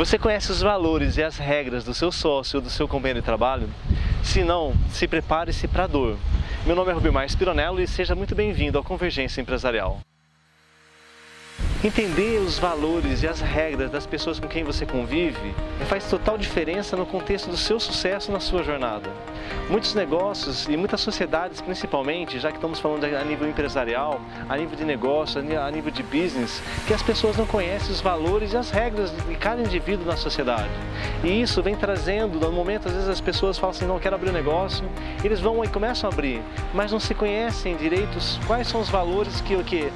Você conhece os valores e as regras do seu sócio ou do seu companheiro de trabalho? Se não, se prepare-se para a dor. Meu nome é Rubimar Spironello e seja muito bem-vindo ao Convergência Empresarial. Entender os valores e as regras das pessoas com quem você convive faz total diferença no contexto do seu sucesso na sua jornada. Muitos negócios e muitas sociedades, principalmente, já que estamos falando a nível empresarial, a nível de negócio, a nível de business, que as pessoas não conhecem os valores e as regras de cada indivíduo na sociedade. E isso vem trazendo, no momento, às vezes as pessoas falam assim, não quero abrir um negócio, eles vão e começam a abrir, mas não se conhecem direitos quais são os valores que, que,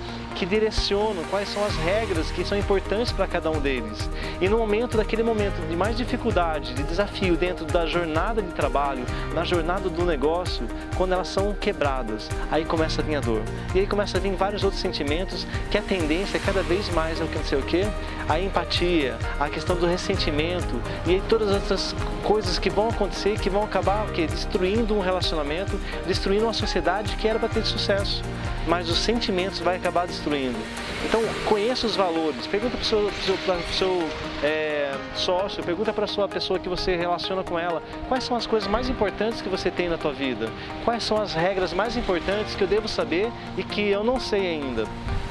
que direcionam, quais são as regras que são importantes para cada um deles. E no momento daquele momento de mais dificuldade, de desafio dentro da jornada de trabalho, na jornada do negócio, quando elas são quebradas, aí começa a vir a dor. E aí começa a vir vários outros sentimentos que a tendência é cada vez mais é o que não sei o que, a empatia, a questão do ressentimento e aí todas as outras coisas que vão acontecer que vão acabar o quê? destruindo um relacionamento, destruindo uma sociedade que era para ter sucesso. Mas os sentimentos vai acabar destruindo. Então, conheça os valores, pergunta para o seu, seu, seu é, sócio, pergunta para a sua pessoa que você relaciona com ela, quais são as coisas mais importantes que você tem na tua vida? Quais são as regras mais importantes que eu devo saber e que eu não sei ainda?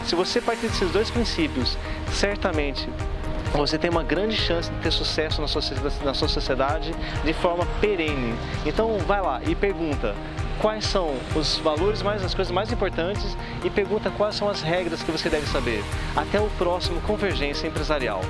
Se você partir desses dois princípios, certamente você tem uma grande chance de ter sucesso na sua, na sua sociedade de forma perene. Então vai lá e pergunta quais são os valores mais, as coisas mais importantes e pergunta quais são as regras que você deve saber. Até o próximo Convergência Empresarial.